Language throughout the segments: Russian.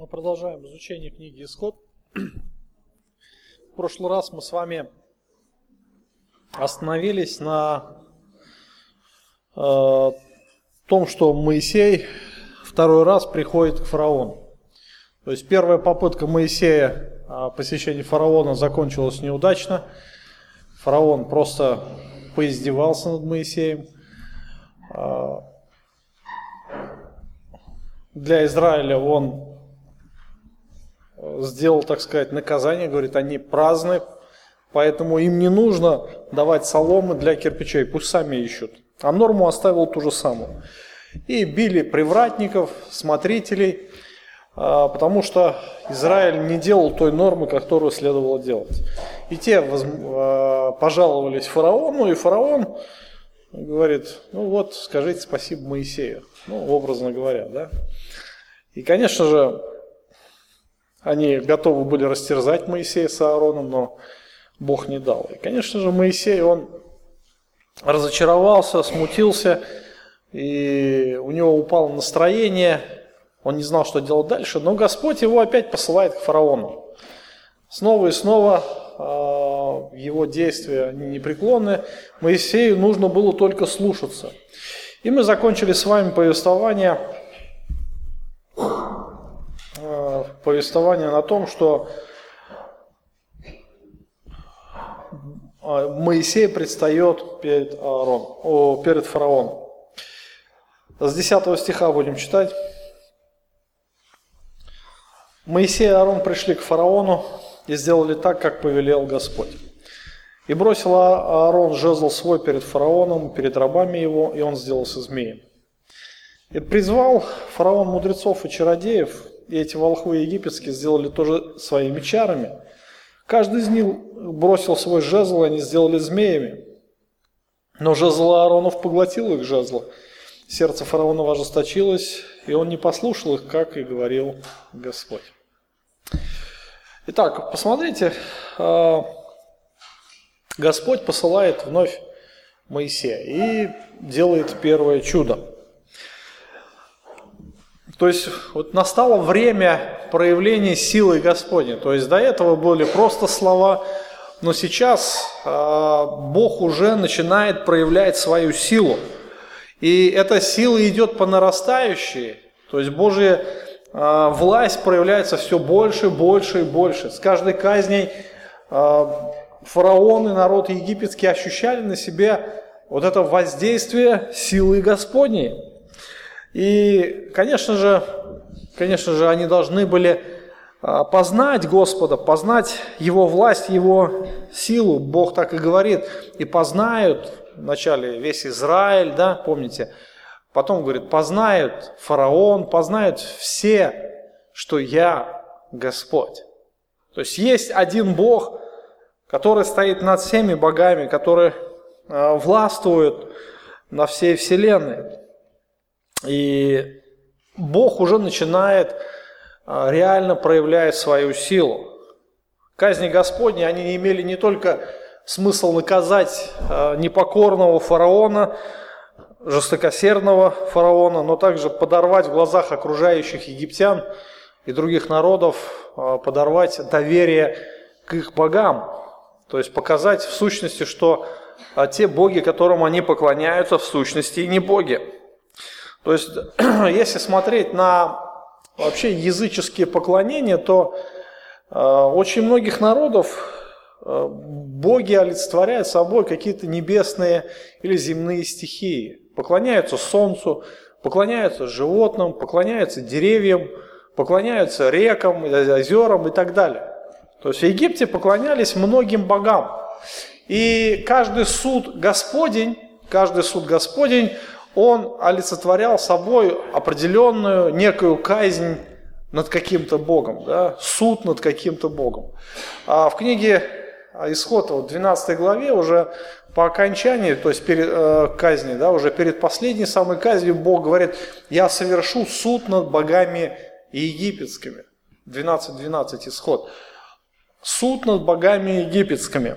Мы продолжаем изучение книги Исход. В прошлый раз мы с вами остановились на э, том, что Моисей второй раз приходит к фараону. То есть первая попытка Моисея о посещении фараона закончилась неудачно. Фараон просто поиздевался над Моисеем. Э, для Израиля он сделал, так сказать, наказание, говорит, они праздны, поэтому им не нужно давать соломы для кирпичей, пусть сами ищут. А норму оставил ту же самую. И били привратников, смотрителей, а, потому что Израиль не делал той нормы, которую следовало делать. И те а, пожаловались фараону, и фараон говорит, ну вот, скажите спасибо Моисею, ну, образно говоря, да. И, конечно же, они готовы были растерзать Моисея с Аароном, но Бог не дал. И, конечно же, Моисей, он разочаровался, смутился, и у него упало настроение, он не знал, что делать дальше, но Господь его опять посылает к фараону. Снова и снова э, его действия они непреклонны, Моисею нужно было только слушаться. И мы закончили с вами повествование Э, повествование на том, что э, Моисей предстает перед, Аарон, о, перед фараоном. С 10 стиха будем читать. Моисей и Аарон пришли к фараону и сделали так, как повелел Господь. И бросил Аарон жезл свой перед фараоном, перед рабами его, и он сделался змеем. И призвал фараон мудрецов и чародеев, и эти волхвы египетские сделали тоже своими чарами. Каждый из них бросил свой жезл, и они сделали змеями. Но жезл Ааронов поглотил их жезла. Сердце фараона ожесточилось, и он не послушал их, как и говорил Господь. Итак, посмотрите, а, Господь посылает вновь Моисея и делает первое чудо. То есть вот настало время проявления силы Господней. То есть до этого были просто слова, но сейчас э, Бог уже начинает проявлять свою силу. И эта сила идет по нарастающей. То есть Божья э, власть проявляется все больше, больше и больше. С каждой казней э, фараон и народ египетский ощущали на себе вот это воздействие силы Господней. И, конечно же, конечно же, они должны были а, познать Господа, познать Его власть, Его силу. Бог так и говорит. И познают вначале весь Израиль, да, помните? Потом говорит, познают фараон, познают все, что я Господь. То есть есть один Бог, который стоит над всеми богами, который а, властвует на всей вселенной. И Бог уже начинает а, реально проявлять свою силу. Казни Господни, они имели не только смысл наказать а, непокорного фараона, жестокосердного фараона, но также подорвать в глазах окружающих египтян и других народов, а, подорвать доверие к их богам. То есть показать в сущности, что те боги, которым они поклоняются, в сущности не боги. То есть, если смотреть на вообще языческие поклонения, то э, очень многих народов э, боги олицетворяют собой какие-то небесные или земные стихии. Поклоняются солнцу, поклоняются животным, поклоняются деревьям, поклоняются рекам, озерам и так далее. То есть в Египте поклонялись многим богам. И каждый суд Господень, каждый суд Господень, он олицетворял собой определенную некую казнь над каким-то Богом, да, суд над каким-то Богом. А в книге Исход, в 12 главе, уже по окончании, то есть перед э, казни, да, уже перед последней самой казнью Бог говорит, я совершу суд над богами египетскими. 12.12 12 исход. Суд над богами египетскими.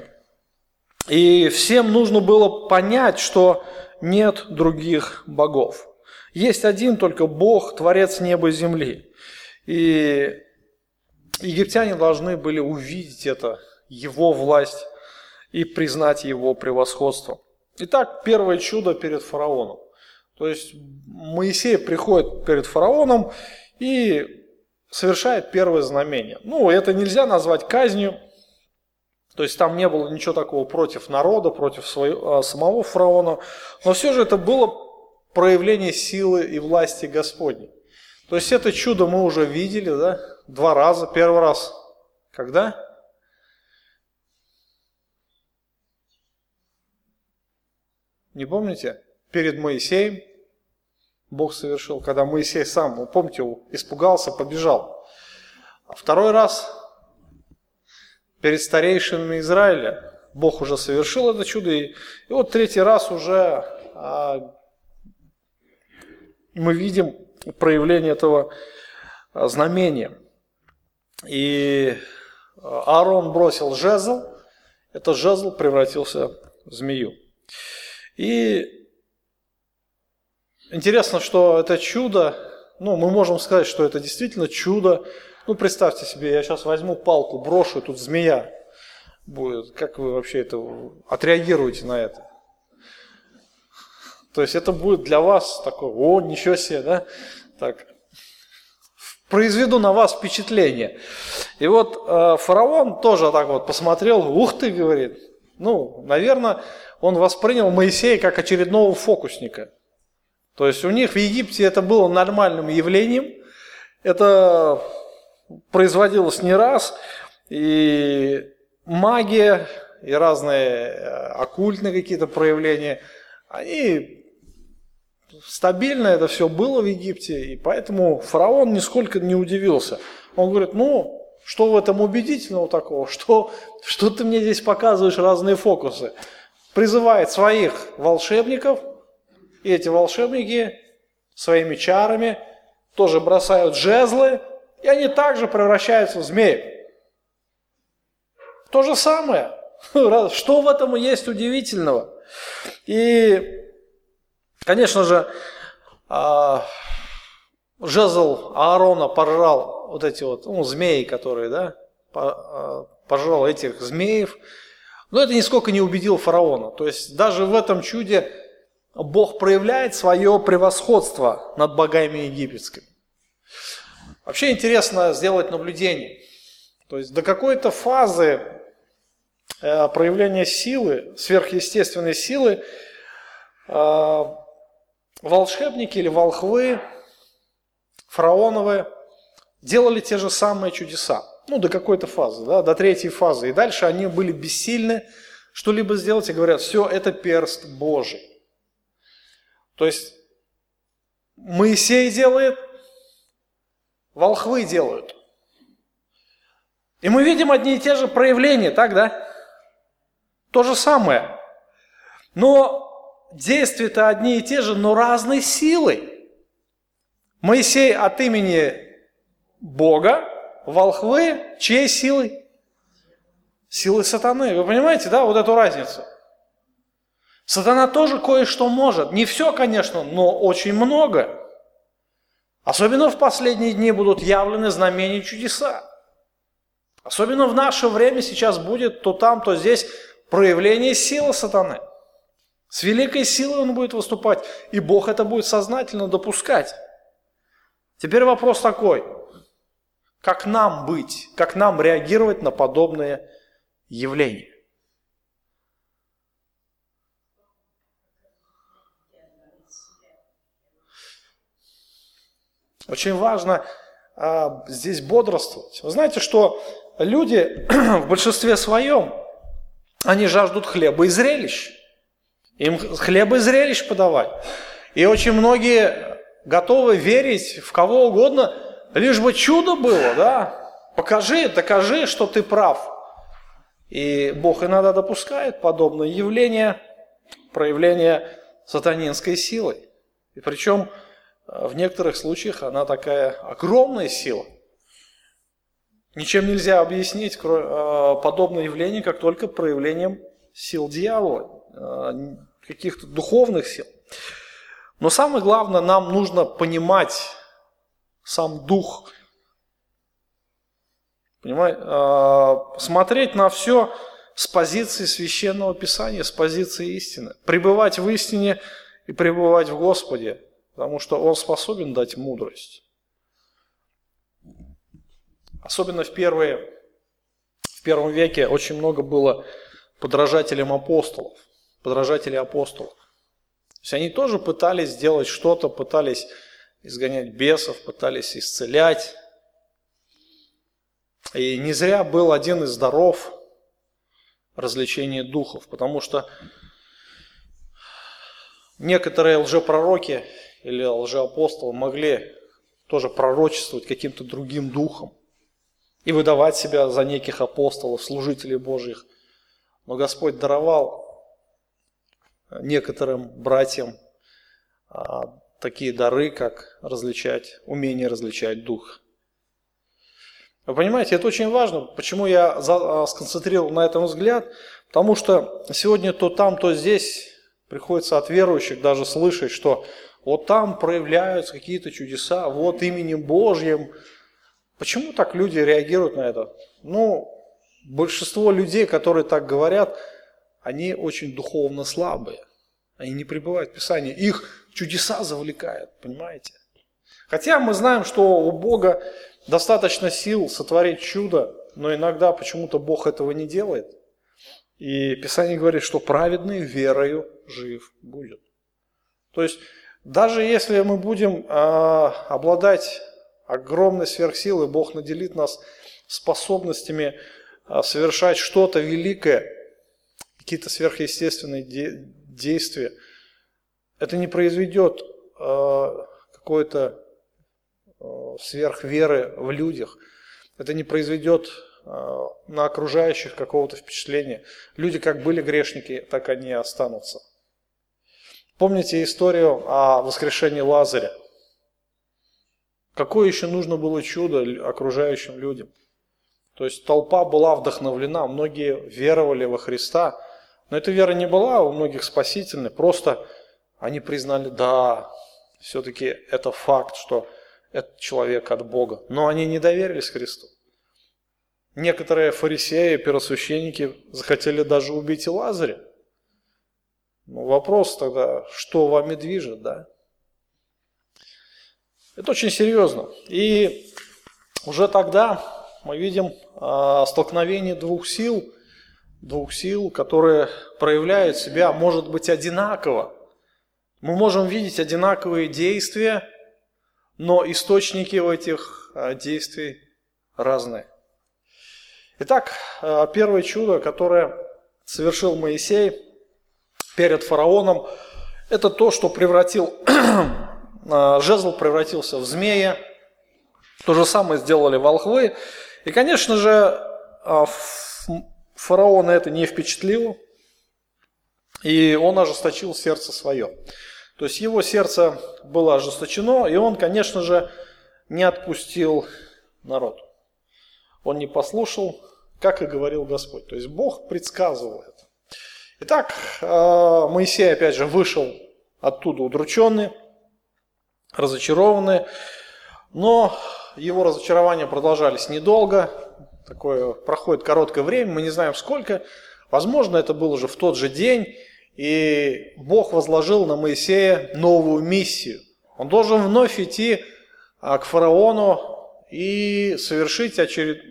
И всем нужно было понять, что нет других богов. Есть один только Бог, Творец неба и земли. И египтяне должны были увидеть это, его власть, и признать его превосходство. Итак, первое чудо перед фараоном. То есть Моисей приходит перед фараоном и совершает первое знамение. Ну, это нельзя назвать казнью, то есть там не было ничего такого против народа, против своего, а, самого фараона, но все же это было проявление силы и власти Господней. То есть это чудо мы уже видели, да, два раза. Первый раз когда? Не помните? Перед Моисеем Бог совершил, когда Моисей сам, вы помните, испугался, побежал. А второй раз перед старейшинами Израиля Бог уже совершил это чудо. И, и вот третий раз уже а, мы видим проявление этого а, знамения. И а, Аарон бросил жезл, этот жезл превратился в змею. И Интересно, что это чудо, ну, мы можем сказать, что это действительно чудо. Ну, представьте себе, я сейчас возьму палку, брошу, тут змея будет. Как вы вообще это отреагируете на это? То есть это будет для вас такое, о, ничего себе, да? Так, произведу на вас впечатление. И вот э, фараон тоже так вот посмотрел, ух ты, говорит. Ну, наверное, он воспринял Моисея как очередного фокусника. То есть у них в Египте это было нормальным явлением, это производилось не раз, и магия, и разные э, оккультные какие-то проявления, они стабильно это все было в Египте, и поэтому фараон нисколько не удивился. Он говорит, ну, что в этом убедительного такого, что, что ты мне здесь показываешь разные фокусы. Призывает своих волшебников – и эти волшебники своими чарами тоже бросают жезлы, и они также превращаются в змеев. То же самое. Что в этом есть удивительного? И, конечно же, а, жезл Аарона пожрал вот эти вот ну, змеи, которые, да, а, пожрал этих змеев. Но это нисколько не убедил фараона. То есть даже в этом чуде Бог проявляет свое превосходство над богами египетскими. Вообще интересно сделать наблюдение. То есть до какой-то фазы э, проявления силы, сверхъестественной силы, э, волшебники или волхвы, фараоновые, делали те же самые чудеса. Ну, до какой-то фазы, да, до третьей фазы. И дальше они были бессильны что-либо сделать и говорят, все, это перст Божий. То есть Моисей делает, волхвы делают. И мы видим одни и те же проявления, так, да? То же самое. Но действия-то одни и те же, но разной силой. Моисей от имени Бога, волхвы чьей силой? Силой сатаны. Вы понимаете, да, вот эту разницу? Сатана тоже кое-что может. Не все, конечно, но очень много. Особенно в последние дни будут явлены знамения и чудеса. Особенно в наше время сейчас будет то там, то здесь проявление силы сатаны. С великой силой он будет выступать, и Бог это будет сознательно допускать. Теперь вопрос такой, как нам быть, как нам реагировать на подобные явления? Очень важно а, здесь бодрствовать. Вы знаете, что люди в большинстве своем, они жаждут хлеба и зрелищ. Им хлеба и зрелищ подавать. И очень многие готовы верить в кого угодно, лишь бы чудо было, да? Покажи, докажи, что ты прав. И Бог иногда допускает подобное явление, проявление сатанинской силы. И причем в некоторых случаях она такая огромная сила. Ничем нельзя объяснить а, подобное явление, как только проявлением сил дьявола, а, каких-то духовных сил. Но самое главное, нам нужно понимать сам дух Понимаете? А, смотреть на все с позиции священного писания, с позиции истины. Пребывать в истине и пребывать в Господе, потому что Он способен дать мудрость. Особенно в, первые, в первом веке очень много было подражателем апостолов, подражателей апостолов. То есть они тоже пытались сделать что-то, пытались изгонять бесов, пытались исцелять. И не зря был один из даров развлечения духов, потому что некоторые лжепророки или лжеапостолы могли тоже пророчествовать каким-то другим духом и выдавать себя за неких апостолов, служителей Божьих. Но Господь даровал некоторым братьям а, такие дары, как различать, умение различать дух. Вы понимаете, это очень важно. Почему я а, сконцентрировал на этом взгляд? Потому что сегодня то там, то здесь приходится от верующих даже слышать, что вот там проявляются какие-то чудеса, вот именем Божьим. Почему так люди реагируют на это? Ну, большинство людей, которые так говорят, они очень духовно слабые. Они не пребывают в Писании. Их чудеса завлекают, понимаете? Хотя мы знаем, что у Бога достаточно сил сотворить чудо, но иногда почему-то Бог этого не делает. И Писание говорит, что праведный верою жив будет. То есть, даже если мы будем э, обладать огромной сверхсилой, Бог наделит нас способностями э, совершать что-то великое, какие-то сверхъестественные де- действия, это не произведет э, какой-то Э, сверхверы в людях. Это не произведет э, на окружающих какого-то впечатления. Люди как были грешники, так они и останутся. Помните историю о воскрешении Лазаря? Какое еще нужно было чудо окружающим людям? То есть толпа была вдохновлена, многие веровали во Христа, но эта вера не была у многих спасительной, просто они признали, да, все-таки это факт, что этот человек от Бога. Но они не доверились Христу. Некоторые фарисеи, первосвященники захотели даже убить и Лазаря. Ну, вопрос тогда, что вами движет, да? Это очень серьезно. И уже тогда мы видим э, столкновение двух сил, двух сил, которые проявляют себя, может быть, одинаково. Мы можем видеть одинаковые действия, но источники у этих а, действий разные. Итак, а, первое чудо, которое совершил Моисей перед фараоном, это то, что превратил, а, жезл превратился в змея, то же самое сделали волхвы. И, конечно же, фараона это не впечатлило, и он ожесточил сердце свое. То есть его сердце было ожесточено, и он, конечно же, не отпустил народ. Он не послушал, как и говорил Господь. То есть Бог предсказывал это. Итак, э, Моисей, опять же, вышел оттуда удрученный, разочарованный, но его разочарования продолжались недолго, такое проходит короткое время, мы не знаем сколько, возможно, это был уже в тот же день, и Бог возложил на Моисея новую миссию. Он должен вновь идти а, к фараону и совершить очеред...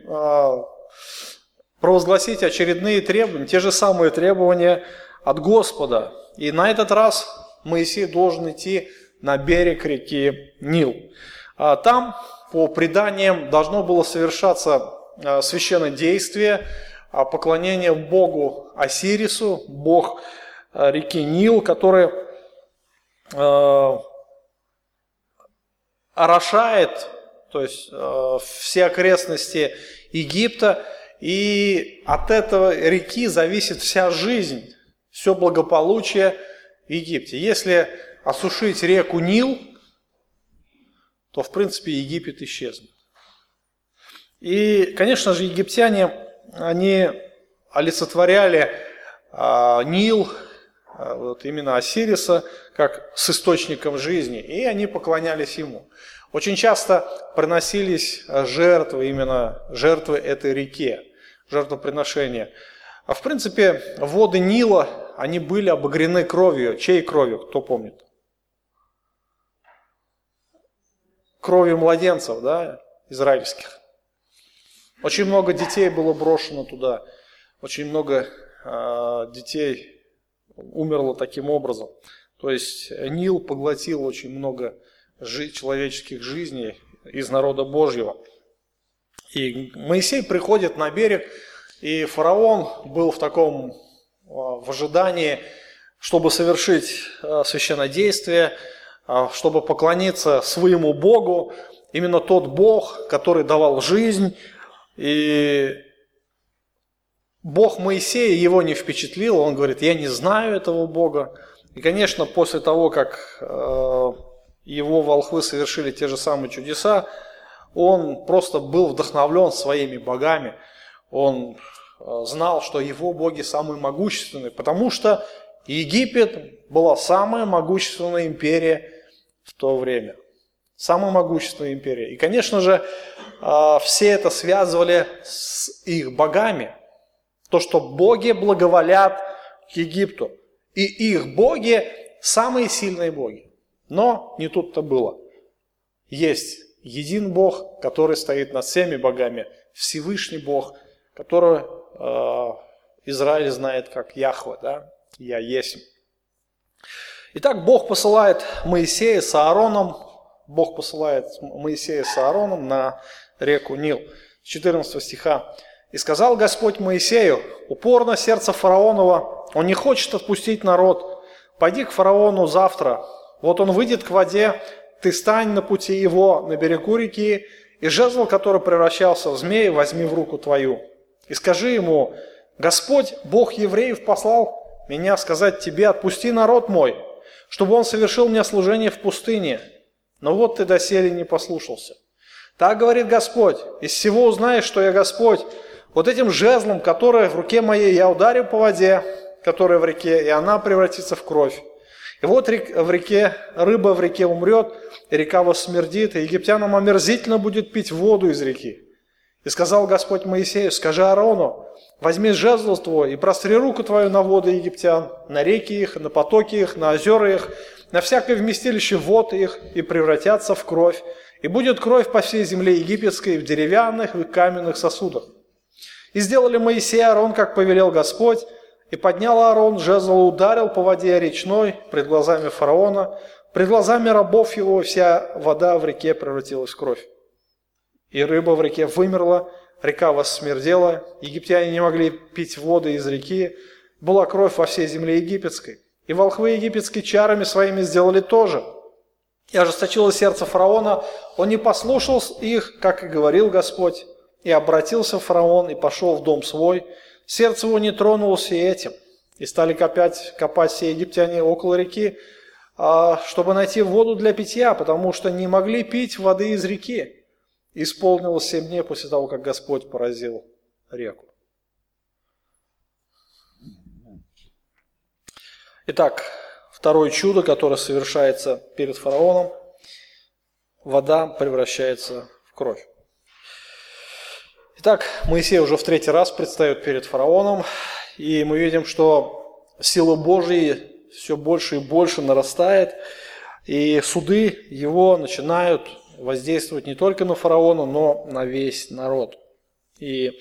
А, провозгласить очередные требования, те же самые требования от Господа. И на этот раз Моисей должен идти на берег реки Нил. А там, по преданиям, должно было совершаться священное действие, поклонение Богу Осирису, Бог реки Нил, который орошает, то есть все окрестности Египта, и от этого реки зависит вся жизнь, все благополучие в Египте. Если осушить реку Нил, то, в принципе, Египет исчезнет. И, конечно же, египтяне, они олицетворяли а, Нил, вот именно Осириса, как с источником жизни, и они поклонялись ему. Очень часто приносились жертвы, именно жертвы этой реке, жертвоприношения. А в принципе, воды Нила, они были обогрены кровью. Чьей кровью, кто помнит? Кровью младенцев, да, израильских. Очень много детей было брошено туда. Очень много э, детей умерло таким образом. То есть Нил поглотил очень много человеческих жизней из народа Божьего. И Моисей приходит на берег, и фараон был в таком а, в ожидании, чтобы совершить а, священнодействие, а, чтобы поклониться своему Богу, именно тот Бог, который давал жизнь. И Бог Моисея его не впечатлил, он говорит, я не знаю этого Бога. И, конечно, после того, как его волхвы совершили те же самые чудеса, он просто был вдохновлен своими богами. Он э, знал, что его боги самые могущественные, потому что Египет была самая могущественная империя в то время. Самая могущественная империя. И, конечно же, э, все это связывали с их богами. То, что боги благоволят к Египту. И их боги самые сильные боги. Но не тут-то было. Есть един Бог, который стоит над всеми богами, Всевышний Бог, которого э, Израиль знает как Яхва, да? Я есть. Итак, Бог посылает Моисея с Аароном, Бог посылает Моисея с Аароном на реку Нил. 14 стиха. «И сказал Господь Моисею, упорно сердце фараонова, он не хочет отпустить народ. Пойди к фараону завтра, вот он выйдет к воде, ты стань на пути его на берегу реки, и жезл, который превращался в змея, возьми в руку твою. И скажи ему, Господь, Бог евреев, послал меня сказать тебе, отпусти народ мой, чтобы он совершил мне служение в пустыне. Но вот ты доселе не послушался. Так говорит Господь, из всего узнаешь, что я Господь. Вот этим жезлом, который в руке моей я ударю по воде, которая в реке, и она превратится в кровь. И вот в реке, рыба в реке умрет, и река воссмердит, и египтянам омерзительно будет пить воду из реки. И сказал Господь Моисею, скажи Аарону, возьми жезл твой и простри руку твою на воды египтян, на реки их, на потоки их, на озера их, на всякое вместилище вод их, и превратятся в кровь. И будет кровь по всей земле египетской в деревянных и каменных сосудах. И сделали Моисей и Аарон, как повелел Господь, и поднял Аарон жезл, ударил по воде речной пред глазами фараона, пред глазами рабов его вся вода в реке превратилась в кровь. И рыба в реке вымерла, река воссмердела, египтяне не могли пить воды из реки, была кровь во всей земле египетской. И волхвы египетские чарами своими сделали то же. И ожесточило сердце фараона, он не послушал их, как и говорил Господь, и обратился фараон и пошел в дом свой, Сердце его не тронулось и этим. И стали копать, копать все египтяне около реки, а, чтобы найти воду для питья, потому что не могли пить воды из реки. Исполнилось семь дней после того, как Господь поразил реку. Итак, второе чудо, которое совершается перед фараоном, вода превращается в кровь. Итак, Моисей уже в третий раз предстает перед фараоном, и мы видим, что сила Божья все больше и больше нарастает, и суды его начинают воздействовать не только на фараона, но на весь народ. И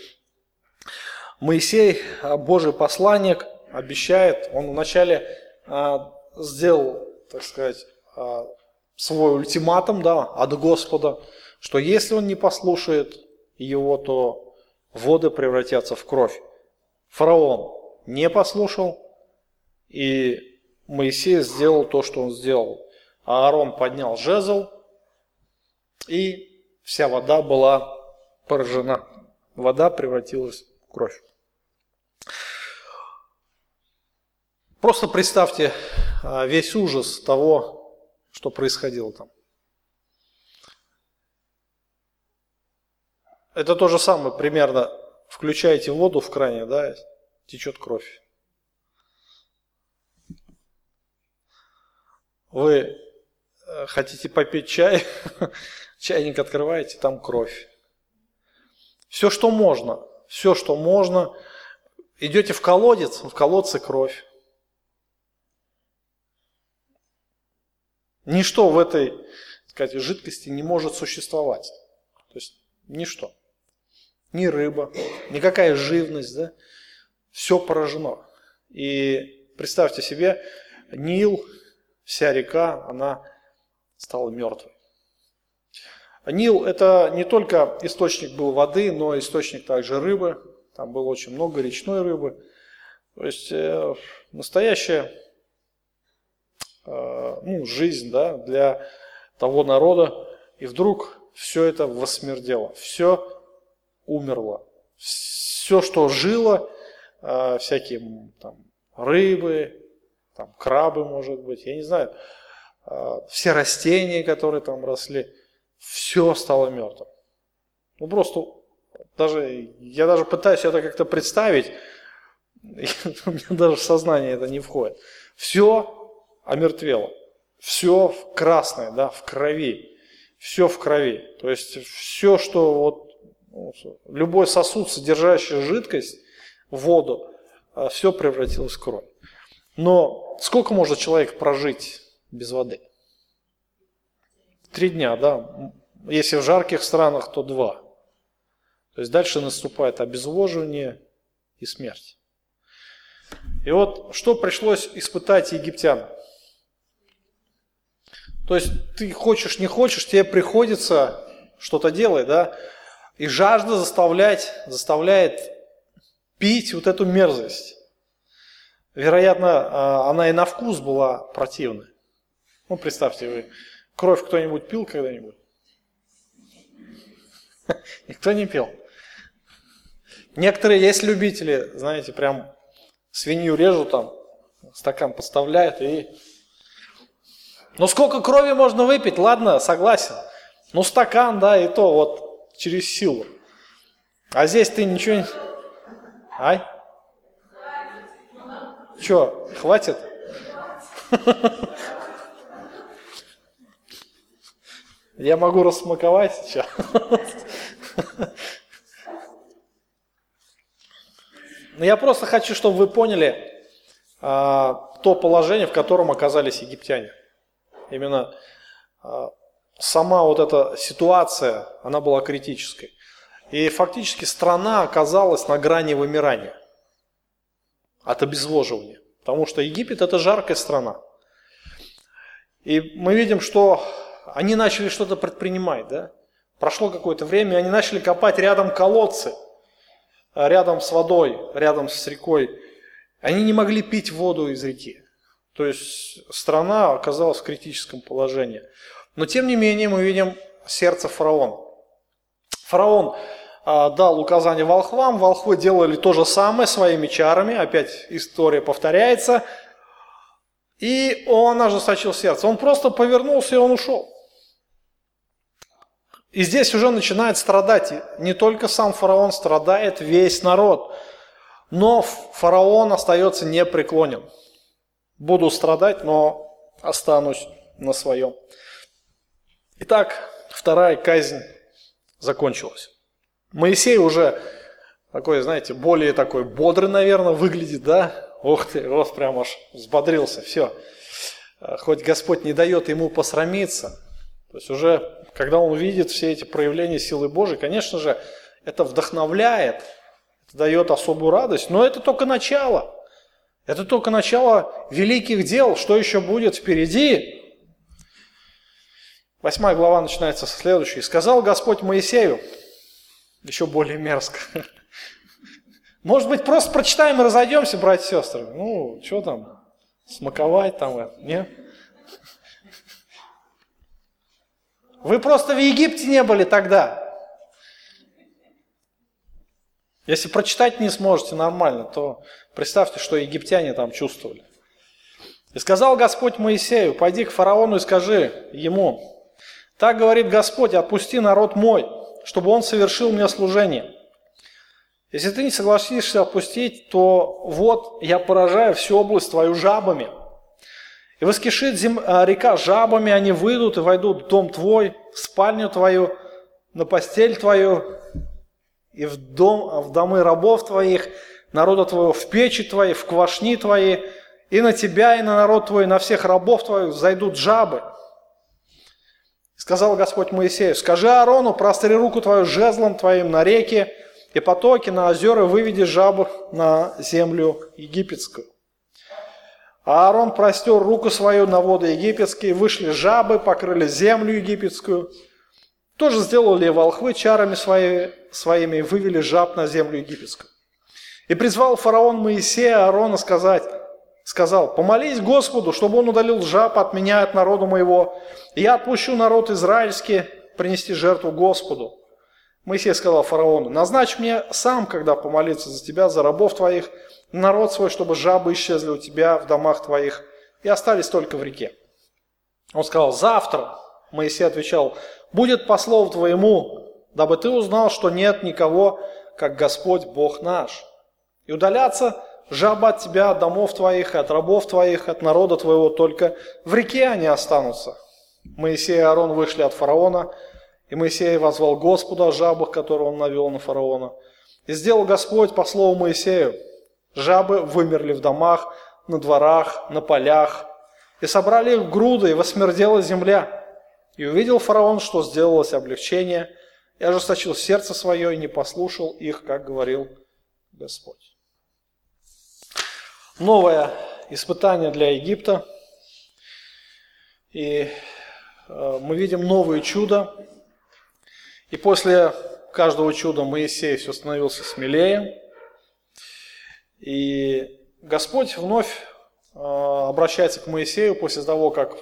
Моисей, Божий посланник, обещает, он вначале а, сделал, так сказать, а, свой ультиматум да, от Господа, что если он не послушает его, то воды превратятся в кровь. Фараон не послушал, и Моисей сделал то, что он сделал. А Аарон поднял жезл, и вся вода была поражена. Вода превратилась в кровь. Просто представьте а, весь ужас того, что происходило там. Это то же самое примерно. Включаете воду в кране, да, течет кровь. Вы э, хотите попить чай, чайник открываете, там кровь. Все, что можно, все, что можно. Идете в колодец, в колодце кровь. Ничто в этой сказать, жидкости не может существовать. То есть ничто. Ни рыба, никакая живность, да? Все поражено. И представьте себе, Нил, вся река, она стала мертвой. Нил – это не только источник был воды, но источник также рыбы. Там было очень много речной рыбы. То есть э, настоящая э, ну, жизнь да, для того народа. И вдруг все это восмердело, все умерло. Все, что жило, э, всякие там, рыбы, там, крабы, может быть, я не знаю, э, все растения, которые там росли, все стало мертвым. Ну просто даже, я даже пытаюсь это как-то представить, у меня даже в сознание это не входит. Все омертвело, все красное, да, в крови, все в крови. То есть все, что вот, любой сосуд, содержащий жидкость, воду, а, все превратилось в кровь. Но сколько может человек прожить без воды? Три дня, да. Если в жарких странах, то два. То есть дальше наступает обезвоживание и смерть. И вот что пришлось испытать египтянам? То есть ты хочешь, не хочешь, тебе приходится что-то делать, да? И жажда заставлять, заставляет пить вот эту мерзость. Вероятно, а, она и на вкус была противная. Ну, представьте, вы кровь кто-нибудь пил когда-нибудь? Никто не пил. Некоторые есть любители, знаете, прям свинью режут там, стакан поставляют и... Ну сколько крови можно выпить? Ладно, согласен. Ну стакан, да, и то вот через силу. А здесь ты ничего не... Ай? Че, хватит? Я могу рассмаковать сейчас. Но я просто хочу, чтобы вы поняли а, то положение, в котором оказались египтяне. Именно а, сама вот эта ситуация, она была критической. И фактически страна оказалась на грани вымирания от обезвоживания. Потому что Египет это жаркая страна. И мы видим, что они начали что-то предпринимать. Да? Прошло какое-то время, они начали копать рядом колодцы, рядом с водой, рядом с рекой. Они не могли пить воду из реки. То есть страна оказалась в критическом положении. Но тем не менее мы видим сердце фараона. Фараон а, дал указание волхвам, волхвы делали то же самое своими чарами, опять история повторяется, и он ожесточил сердце. Он просто повернулся и он ушел. И здесь уже начинает страдать не только сам фараон, страдает весь народ. Но фараон остается непреклонен. Буду страдать, но останусь на своем. Итак, вторая казнь закончилась. Моисей уже такой, знаете, более такой бодрый, наверное, выглядит, да? Ух ты, вот прям аж взбодрился, все. Хоть Господь не дает ему посрамиться. То есть уже, когда он видит все эти проявления силы Божьей, конечно же, это вдохновляет, это дает особую радость, но это только начало. Это только начало великих дел, что еще будет впереди, Восьмая глава начинается со следующей. «Сказал Господь Моисею», еще более мерзко, может быть, просто прочитаем и разойдемся, братья и сестры. Ну, что там, смаковать там, нет? Вы просто в Египте не были тогда. Если прочитать не сможете нормально, то представьте, что египтяне там чувствовали. И сказал Господь Моисею, пойди к фараону и скажи ему, так говорит Господь, отпусти народ мой, чтобы он совершил мне служение. Если ты не согласишься отпустить, то вот я поражаю всю область твою жабами. И воскишит зем... А, река жабами, они выйдут и войдут в дом твой, в спальню твою, на постель твою, и в, дом, в домы рабов твоих, народа твоего, в печи твои, в квашни твои, и на тебя, и на народ твой, и на всех рабов твоих зайдут жабы. Сказал Господь Моисею, скажи Аарону, простри руку твою жезлом твоим на реке и потоки, на озера, выведи жабу на землю египетскую. А Аарон простер руку свою на воды египетские, вышли жабы, покрыли землю египетскую. Тоже сделали волхвы чарами свои, своими вывели жаб на землю египетскую. И призвал фараон Моисея Аарона сказать, сказал, помолись Господу, чтобы он удалил жаб от меня, от народа моего, и я отпущу народ израильский принести жертву Господу. Моисей сказал фараону, назначь мне сам, когда помолиться за тебя, за рабов твоих, народ свой, чтобы жабы исчезли у тебя в домах твоих и остались только в реке. Он сказал, завтра, Моисей отвечал, будет по слову твоему, дабы ты узнал, что нет никого, как Господь Бог наш. И удаляться жаба от тебя, от домов твоих, от рабов твоих, от народа твоего, только в реке они останутся. Моисей и Аарон вышли от фараона, и Моисей возвал Господу о жабах, которые он навел на фараона. И сделал Господь по слову Моисею. Жабы вымерли в домах, на дворах, на полях. И собрали их груды, и восмердела земля. И увидел фараон, что сделалось облегчение, и ожесточил сердце свое, и не послушал их, как говорил Господь. Новое испытание для Египта. И э, мы видим новое чудо, и после каждого чуда Моисей все становился смелее. И Господь вновь э, обращается к Моисею после того, как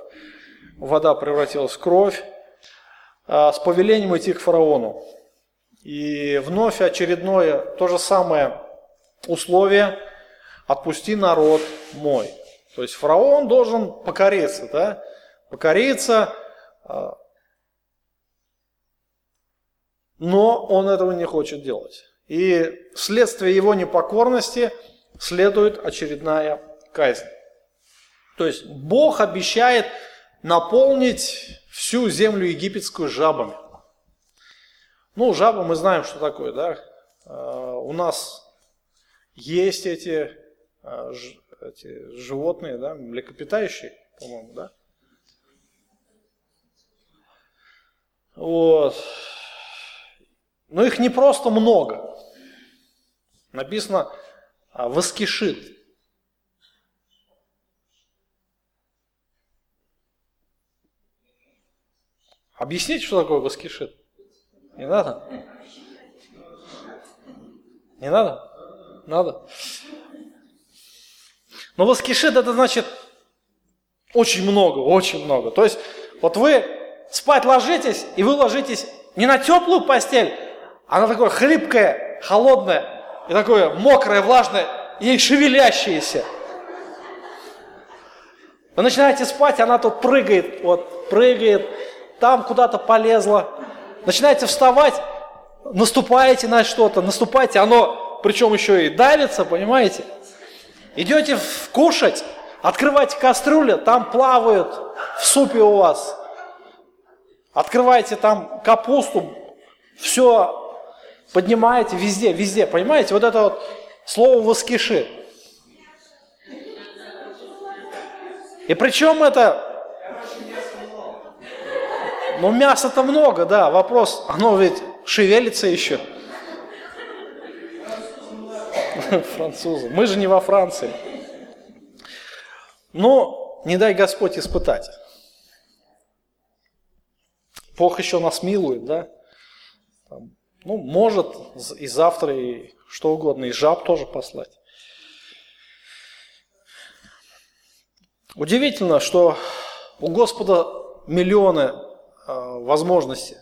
вода превратилась в кровь, э, с повелением идти к фараону. И вновь очередное, то же самое условие «отпусти народ мой». То есть фараон должен покориться, да? покориться, э, но он этого не хочет делать. И вследствие его непокорности следует очередная казнь. То есть Бог обещает наполнить всю землю египетскую жабами. Ну, жабы мы знаем, что такое, да? А, у нас есть эти, а, эти животные, да, млекопитающие, по-моему, да? Вот. Но их не просто много. Написано а, «воскишит». Объясните, что такое воскишит? Не надо? Не надо? Надо. Но воскишит это значит очень много, очень много. То есть вот вы спать ложитесь, и вы ложитесь не на теплую постель, она такое хлипкое, холодное, и такое мокрое, влажное, и шевелящееся. Вы начинаете спать, она тут прыгает, вот, прыгает, там куда-то полезла. Начинаете вставать, наступаете на что-то, наступаете, оно, причем еще и давится, понимаете? Идете кушать, открываете кастрюлю, там плавают в супе у вас. Открываете там капусту, все поднимаете везде, везде, понимаете? Вот это вот слово «воскиши». И причем это... Ну, мяса-то много, да, вопрос, оно ведь шевелится еще. Французы. Мы же не во Франции. Но не дай Господь испытать. Бог еще нас милует, да? Ну, может и завтра, и что угодно, и жаб тоже послать. Удивительно, что у Господа миллионы э, возможностей.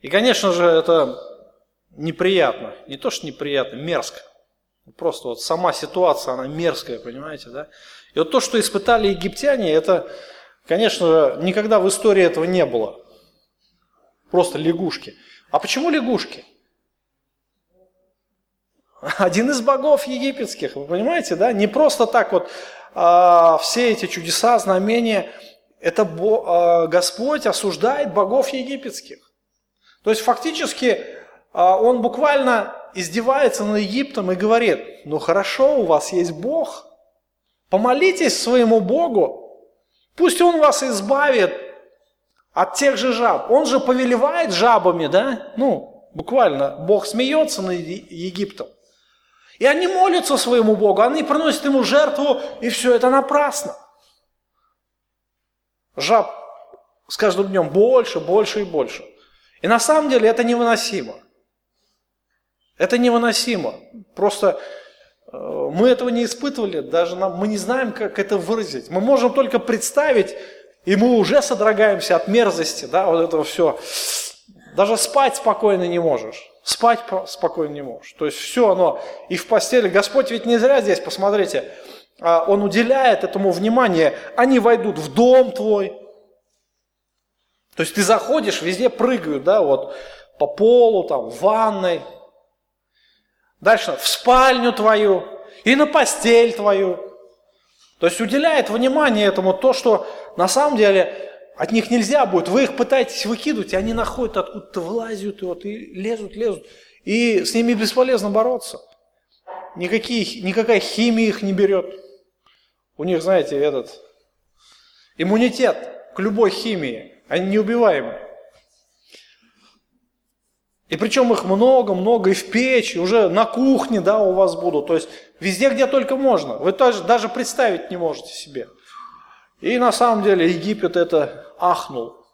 И, конечно же, это неприятно. Не то, что неприятно, мерзко. Просто вот сама ситуация, она мерзкая, понимаете, да? И вот то, что испытали египтяне, это, конечно же, никогда в истории этого не было. Просто лягушки. А почему лягушки? Один из богов египетских, вы понимаете, да? Не просто так вот а, все эти чудеса, знамения, это а, Господь осуждает богов египетских. То есть фактически он буквально издевается над Египтом и говорит, ну хорошо, у вас есть Бог, помолитесь своему Богу, пусть Он вас избавит от тех же жаб. Он же повелевает жабами, да? Ну, буквально, Бог смеется над Египтом. И они молятся своему Богу, они приносят ему жертву, и все это напрасно. Жаб с каждым днем больше, больше и больше. И на самом деле это невыносимо. Это невыносимо. Просто э, мы этого не испытывали, даже нам, мы не знаем, как это выразить. Мы можем только представить, и мы уже содрогаемся от мерзости, да, вот этого все. Даже спать спокойно не можешь. Спать спокойно не можешь. То есть все оно и в постели. Господь ведь не зря здесь, посмотрите, а, Он уделяет этому внимание. Они войдут в дом твой. То есть ты заходишь, везде прыгают, да, вот по полу, там, в ванной. Дальше в спальню твою и на постель твою. То есть уделяет внимание этому то, что на самом деле от них нельзя будет. Вы их пытаетесь выкидывать, и они находят откуда-то вылазят, и, вот, и лезут, лезут. И с ними бесполезно бороться. Никакие, никакая химия их не берет. У них, знаете, этот иммунитет к любой химии. Они неубиваемы. И причем их много-много и в печи, уже на кухне, да, у вас будут. То есть везде, где только можно. Вы даже, даже представить не можете себе. И на самом деле Египет это ахнул.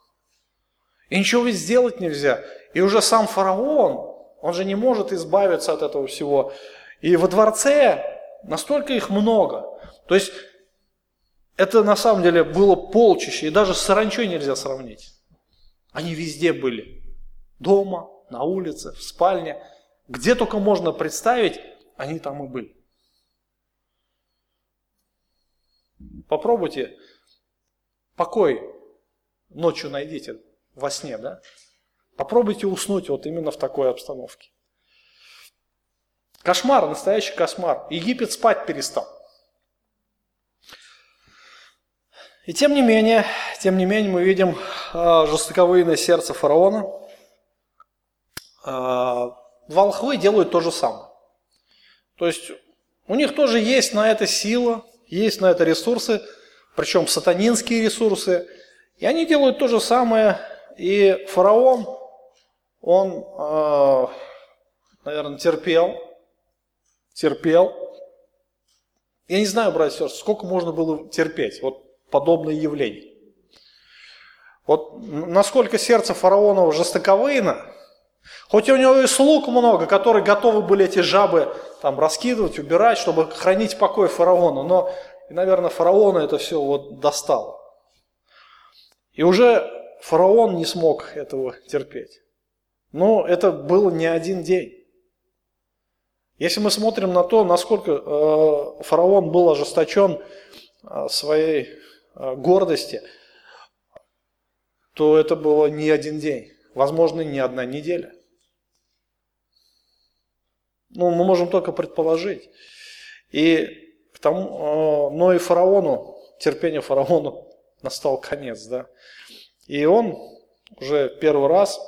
И ничего ведь сделать нельзя. И уже сам фараон, он же не может избавиться от этого всего. И во дворце настолько их много. То есть это на самом деле было полчище, и даже с саранчой нельзя сравнить. Они везде были. Дома, на улице, в спальне. Где только можно представить, они там и были. Попробуйте покой ночью найдите во сне, да? Попробуйте уснуть вот именно в такой обстановке. Кошмар, настоящий кошмар. Египет спать перестал. И тем не менее, тем не менее мы видим э, жестоковыйное сердце фараона. Э, волхвы делают то же самое. То есть у них тоже есть на это сила, есть на это ресурсы, причем сатанинские ресурсы, и они делают то же самое, и фараон, он, э, наверное, терпел, терпел. Я не знаю, братья и сколько можно было терпеть вот подобное явление. Вот насколько сердце фараона жестоковыйно, хоть у него и слуг много, которые готовы были эти жабы там раскидывать, убирать, чтобы хранить покой фараону, но и, наверное, фараона это все вот достало. И уже фараон не смог этого терпеть. Но это было не один день. Если мы смотрим на то, насколько э, фараон был ожесточен э, своей э, гордости, то это было не один день, возможно, не одна неделя. Ну, мы можем только предположить. И к тому, э, но и фараону, терпению фараону настал конец, да. И он уже первый раз,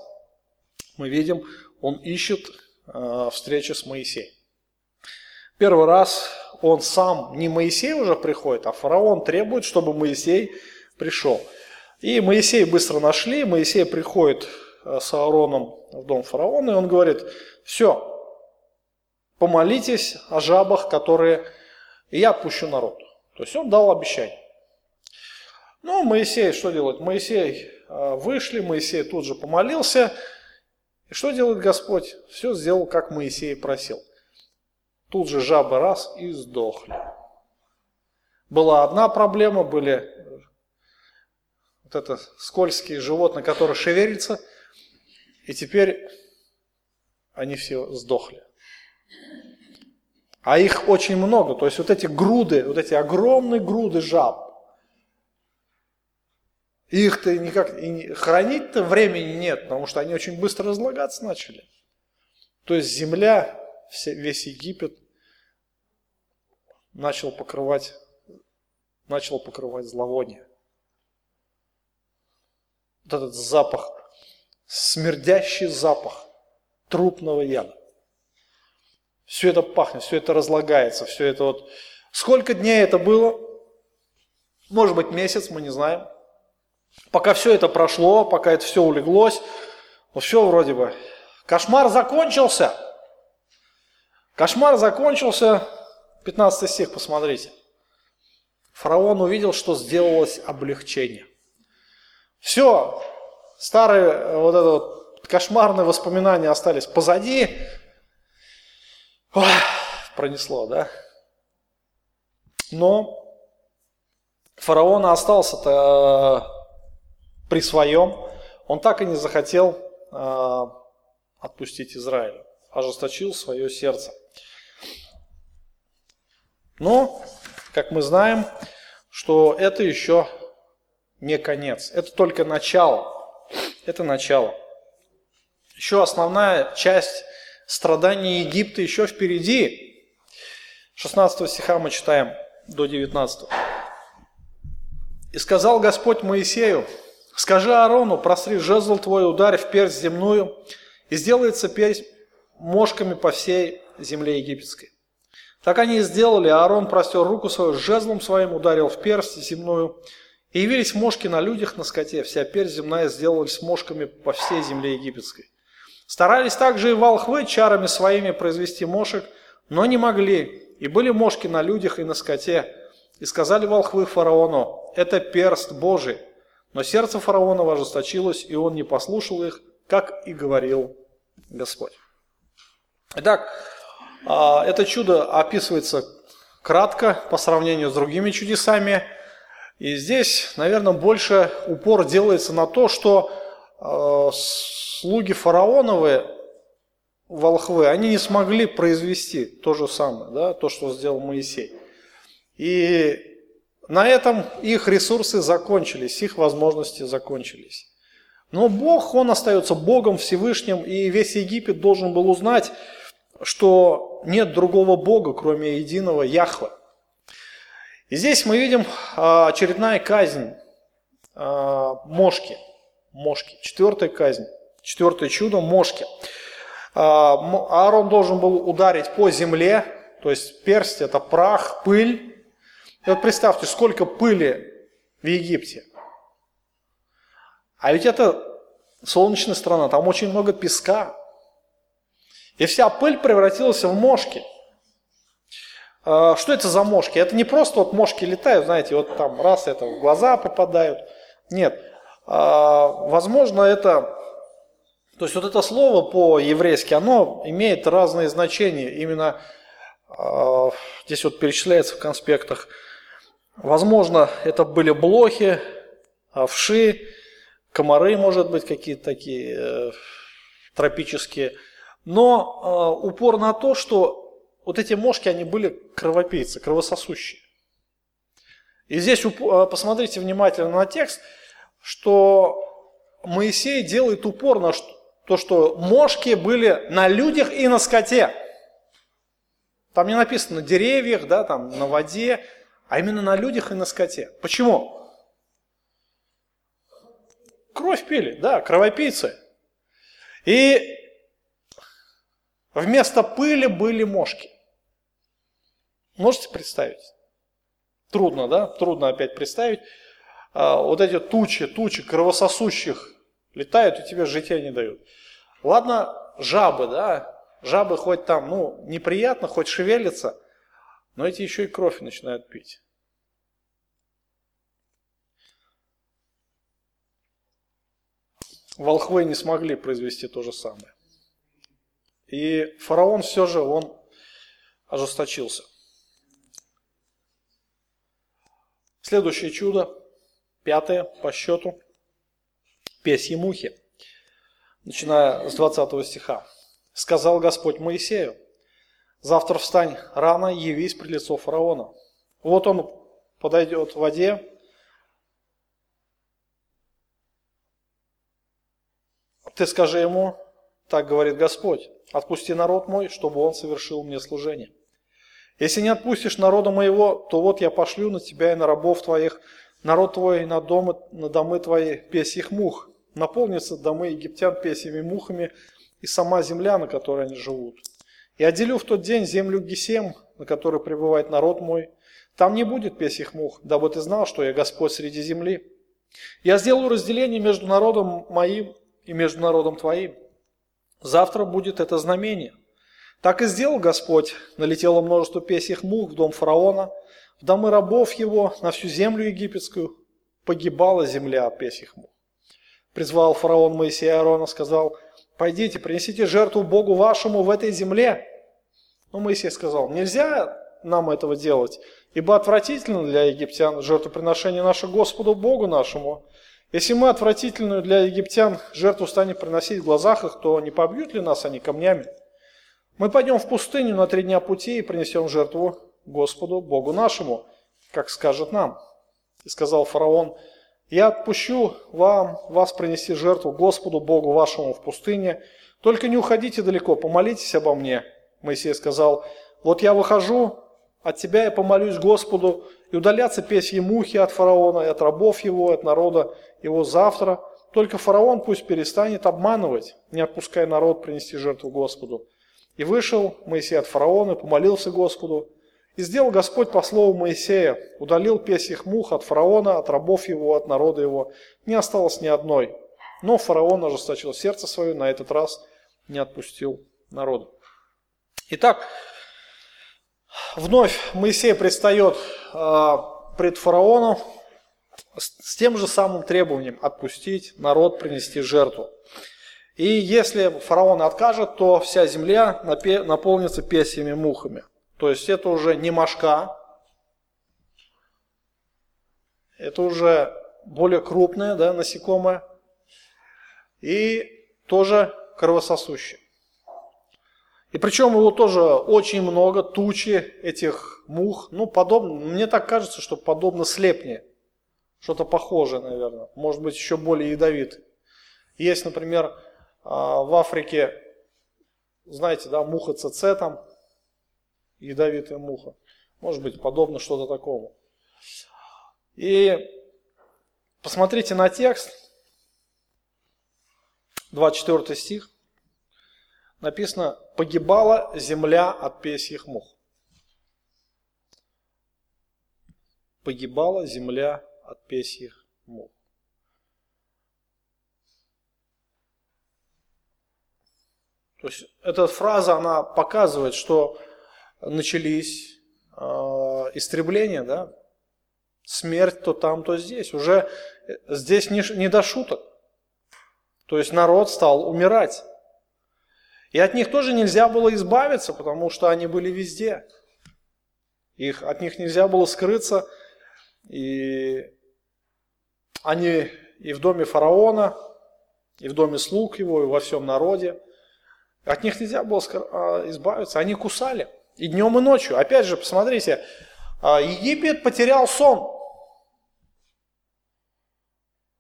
мы видим, он ищет э, встречи с Моисеем. Первый раз он сам, не Моисей уже приходит, а фараон требует, чтобы Моисей пришел. И Моисей быстро нашли, Моисей приходит э, с Аароном в дом фараона, и он говорит, все, помолитесь о жабах, которые я отпущу народ. То есть он дал обещание. Ну, Моисей что делает? Моисей э, вышли, Моисей тут же помолился. И что делает Господь? Все сделал, как Моисей просил. Тут же жабы раз и сдохли. Была одна проблема, были вот это скользкие животные, которые шевелятся, и теперь они все сдохли. А их очень много. То есть вот эти груды, вот эти огромные груды жаб, их-то никак и хранить-то времени нет, потому что они очень быстро разлагаться начали. То есть земля, весь Египет начал покрывать начал покрывать зловоние. Вот этот запах, смердящий запах трупного яда. Все это пахнет, все это разлагается, все это вот... Сколько дней это было? Может быть месяц, мы не знаем. Пока все это прошло, пока это все улеглось, ну все вроде бы. Кошмар закончился. Кошмар закончился. 15 стих, посмотрите. Фараон увидел, что сделалось облегчение. Все, старые вот это вот кошмарные воспоминания остались позади. Ох, пронесло, да? Но фараон остался-то э, при своем. Он так и не захотел э, отпустить Израиль. Ожесточил свое сердце. Но, как мы знаем, что это еще не конец. Это только начало. Это начало. Еще основная часть страданий Египта еще впереди. 16 стиха мы читаем до 19. «И сказал Господь Моисею, скажи Аарону, просри жезл твой, ударь в персть земную, и сделается персть мошками по всей земле египетской. Так они и сделали, Аарон простер руку свою, жезлом своим ударил в персть земную, и явились мошки на людях, на скоте, вся персть земная сделалась мошками по всей земле египетской. Старались также и волхвы чарами своими произвести мошек, но не могли, и были мошки на людях и на скоте. И сказали волхвы фараону, это перст Божий. Но сердце фараона ожесточилось, и он не послушал их, как и говорил Господь. Итак, а, это чудо описывается кратко по сравнению с другими чудесами. И здесь, наверное, больше упор делается на то, что а, слуги фараоновы, волхвы, они не смогли произвести то же самое, да, то, что сделал Моисей. И на этом их ресурсы закончились, их возможности закончились. Но Бог, Он остается Богом Всевышним, и весь Египет должен был узнать, что нет другого Бога, кроме единого Яхве. И здесь мы видим а, очередная казнь а, мошки. Мошки. Четвертая казнь. Четвертое чудо – мошки. А, Аарон должен был ударить по земле, то есть персть – это прах, пыль. И вот представьте, сколько пыли в Египте. А ведь это солнечная страна, там очень много песка. И вся пыль превратилась в мошки. А, что это за мошки? Это не просто вот мошки летают, знаете, вот там раз это в глаза попадают. Нет. А, возможно, это... То есть вот это слово по-еврейски, оно имеет разные значения. Именно а, здесь вот перечисляется в конспектах. Возможно, это были блохи, овши, комары, может быть, какие-то такие э, тропические – но э, упор на то, что вот эти мошки, они были кровопийцы, кровососущие. И здесь э, посмотрите внимательно на текст, что Моисей делает упор на то, что мошки были на людях и на скоте. Там не написано на деревьях, да, там на воде, а именно на людях и на скоте. Почему? Кровь пили, да, кровопийцы. И Вместо пыли были мошки. Можете представить? Трудно, да? Трудно опять представить. А, вот эти тучи, тучи кровососущих летают и тебе жития не дают. Ладно, жабы, да? Жабы хоть там, ну, неприятно, хоть шевелятся, но эти еще и кровь начинают пить. Волхвы не смогли произвести то же самое. И фараон все же, он ожесточился. Следующее чудо, пятое по счету, песьи мухи, начиная с 20 стиха. «Сказал Господь Моисею, завтра встань рано, явись при лицо фараона. Вот он подойдет в воде, ты скажи ему, так говорит Господь, Отпусти народ мой, чтобы он совершил мне служение. Если не отпустишь народа моего, то вот я пошлю на тебя и на рабов твоих, народ твой на, дома, на домы твои песьих мух. Наполнится домы египтян песьями мухами и сама земля, на которой они живут. И отделю в тот день землю Гесем, на которой пребывает народ мой. Там не будет песьих мух, дабы ты знал, что я Господь среди земли. Я сделаю разделение между народом моим и между народом твоим. Завтра будет это знамение. Так и сделал Господь. Налетело множество песьих мух в дом фараона, в домы рабов его, на всю землю египетскую. Погибала земля от песьих мух. Призвал фараон Моисея Аарона, сказал, пойдите, принесите жертву Богу вашему в этой земле. Но Моисей сказал, нельзя нам этого делать, ибо отвратительно для египтян жертвоприношение наше Господу Богу нашему. Если мы отвратительную для египтян жертву станем приносить в глазах их, то не побьют ли нас они камнями? Мы пойдем в пустыню на три дня пути и принесем жертву Господу, Богу нашему, как скажет нам. И сказал фараон, я отпущу вам, вас принести жертву Господу, Богу вашему в пустыне, только не уходите далеко, помолитесь обо мне. Моисей сказал, вот я выхожу от тебя я помолюсь Господу, и удалятся песьи мухи от фараона, и от рабов его, и от народа его завтра. Только фараон пусть перестанет обманывать, не отпуская народ принести жертву Господу. И вышел Моисей от фараона, помолился Господу. И сделал Господь по слову Моисея, удалил песьих мух от фараона, от рабов его, от народа его. Не осталось ни одной. Но фараон ожесточил сердце свое, на этот раз не отпустил народа. Итак, Вновь Моисей предстает а, пред фараоном с тем же самым требованием отпустить народ, принести жертву. И если фараон откажет, то вся земля наполнится песьями мухами. То есть это уже не мошка, это уже более крупное да, насекомое и тоже кровососущее. И причем его тоже очень много, тучи этих мух. Ну, подобно, мне так кажется, что подобно слепне. Что-то похожее, наверное. Может быть, еще более ядовитый. Есть, например, а, в Африке, знаете, да, муха ЦЦ там, ядовитая муха. Может быть, подобно что-то такому. И посмотрите на текст, 24 стих написано, погибала земля от песьих мух. Погибала земля от песьих мух. То есть эта фраза, она показывает, что начались э, истребления, да? смерть то там, то здесь. Уже здесь не, не до шуток. То есть народ стал умирать. И от них тоже нельзя было избавиться, потому что они были везде. Их, от них нельзя было скрыться. И они и в доме фараона, и в доме слуг его, и во всем народе. От них нельзя было а, избавиться. Они кусали. И днем, и ночью. Опять же, посмотрите, а, Египет потерял сон.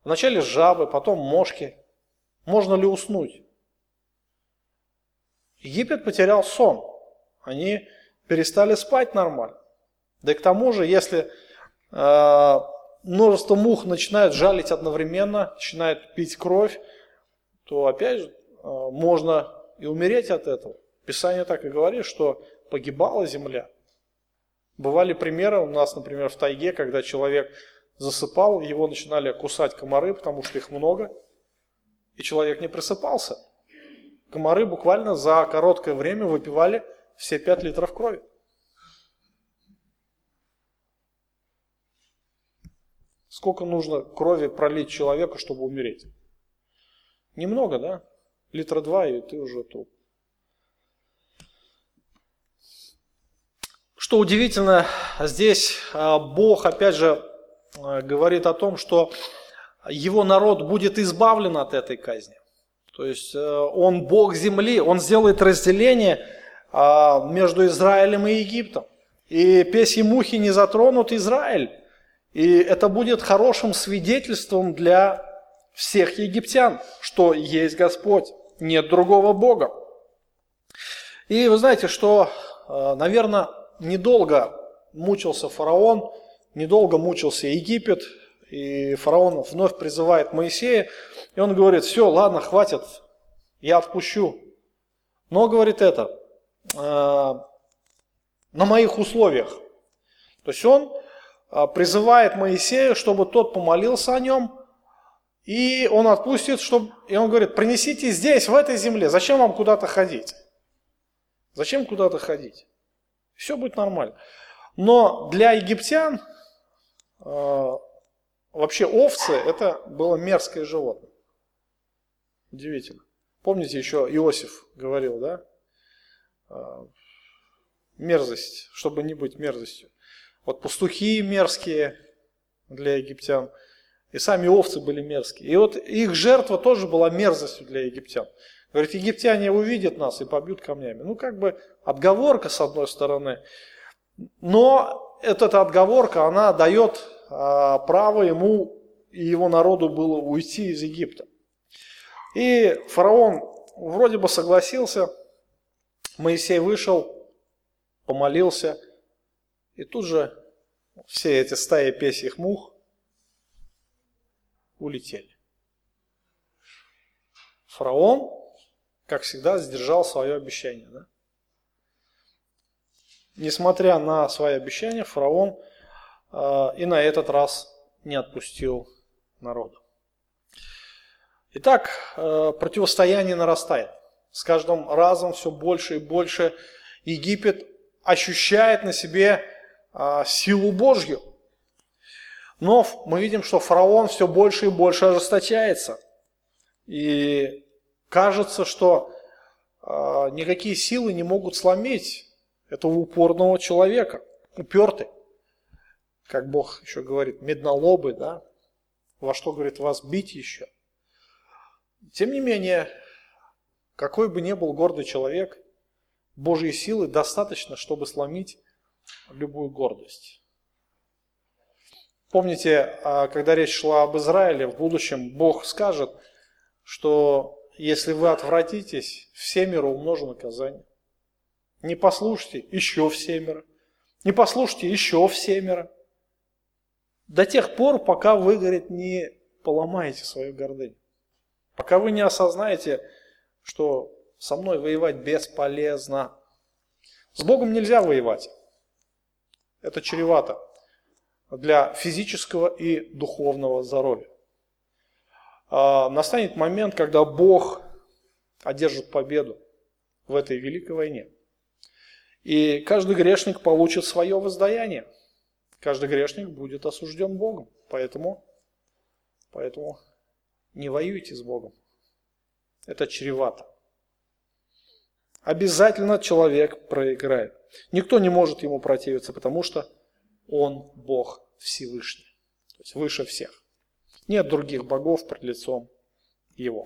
Вначале жабы, потом мошки. Можно ли уснуть? Египет потерял сон. Они перестали спать нормально. Да и к тому же, если э, множество мух начинают жалить одновременно, начинают пить кровь, то опять же э, можно и умереть от этого. Писание так и говорит, что погибала земля. Бывали примеры у нас, например, в тайге, когда человек засыпал, его начинали кусать комары, потому что их много, и человек не просыпался. Комары буквально за короткое время выпивали все 5 литров крови. Сколько нужно крови пролить человеку, чтобы умереть? Немного, да? Литра два, и ты уже труп. Что удивительно, здесь а, Бог, опять же, а, говорит о том, что его народ будет избавлен от этой казни. То есть э, он Бог земли, он сделает разделение а, между Израилем и Египтом. И песьи мухи не затронут Израиль. И это будет хорошим свидетельством для всех египтян, что есть Господь, нет другого Бога. И вы знаете, что, э, наверное, недолго мучился фараон, недолго мучился Египет, и фараон вновь призывает Моисея, и он говорит, все, ладно, хватит, я отпущу. Но, говорит это, э, на моих условиях. То есть он э, призывает Моисея, чтобы тот помолился о нем, и он отпустит, чтобы... и он говорит, принесите здесь, в этой земле, зачем вам куда-то ходить? Зачем куда-то ходить? Все будет нормально. Но для египтян э, вообще овцы это было мерзкое животное. Удивительно. Помните, еще Иосиф говорил, да? Э, мерзость, чтобы не быть мерзостью. Вот пастухи мерзкие для египтян, и сами овцы были мерзкие. И вот их жертва тоже была мерзостью для египтян. Говорит, египтяне увидят нас и побьют камнями. Ну, как бы отговорка с одной стороны. Но эта отговорка, она дает а, право ему и его народу было уйти из Египта. И фараон вроде бы согласился, Моисей вышел, помолился, и тут же все эти стаи песьих мух улетели. Фараон как всегда, сдержал свое обещание. Да? Несмотря на свои обещания, фараон э, и на этот раз не отпустил народа. Итак, э, противостояние нарастает. С каждым разом все больше и больше Египет ощущает на себе э, силу Божью. Но мы видим, что фараон все больше и больше ожесточается. И Кажется, что э, никакие силы не могут сломить этого упорного человека, упертый. Как Бог еще говорит, меднолобый, да? Во что, говорит, вас бить еще? Тем не менее, какой бы ни был гордый человек, Божьей силы достаточно, чтобы сломить любую гордость. Помните, а, когда речь шла об Израиле, в будущем Бог скажет, что если вы отвратитесь, в семеро умножу наказание. Не послушайте, еще в. Не послушайте, еще в. До тех пор, пока вы, говорит, не поломаете свою гордыню. Пока вы не осознаете, что со мной воевать бесполезно. С Богом нельзя воевать. Это чревато для физического и духовного здоровья. А, настанет момент, когда Бог одержит победу в этой великой войне. И каждый грешник получит свое воздаяние. Каждый грешник будет осужден Богом. Поэтому, поэтому не воюйте с Богом. Это чревато. Обязательно человек проиграет. Никто не может ему противиться, потому что он Бог Всевышний. То есть выше всех. Нет других богов пред лицом его.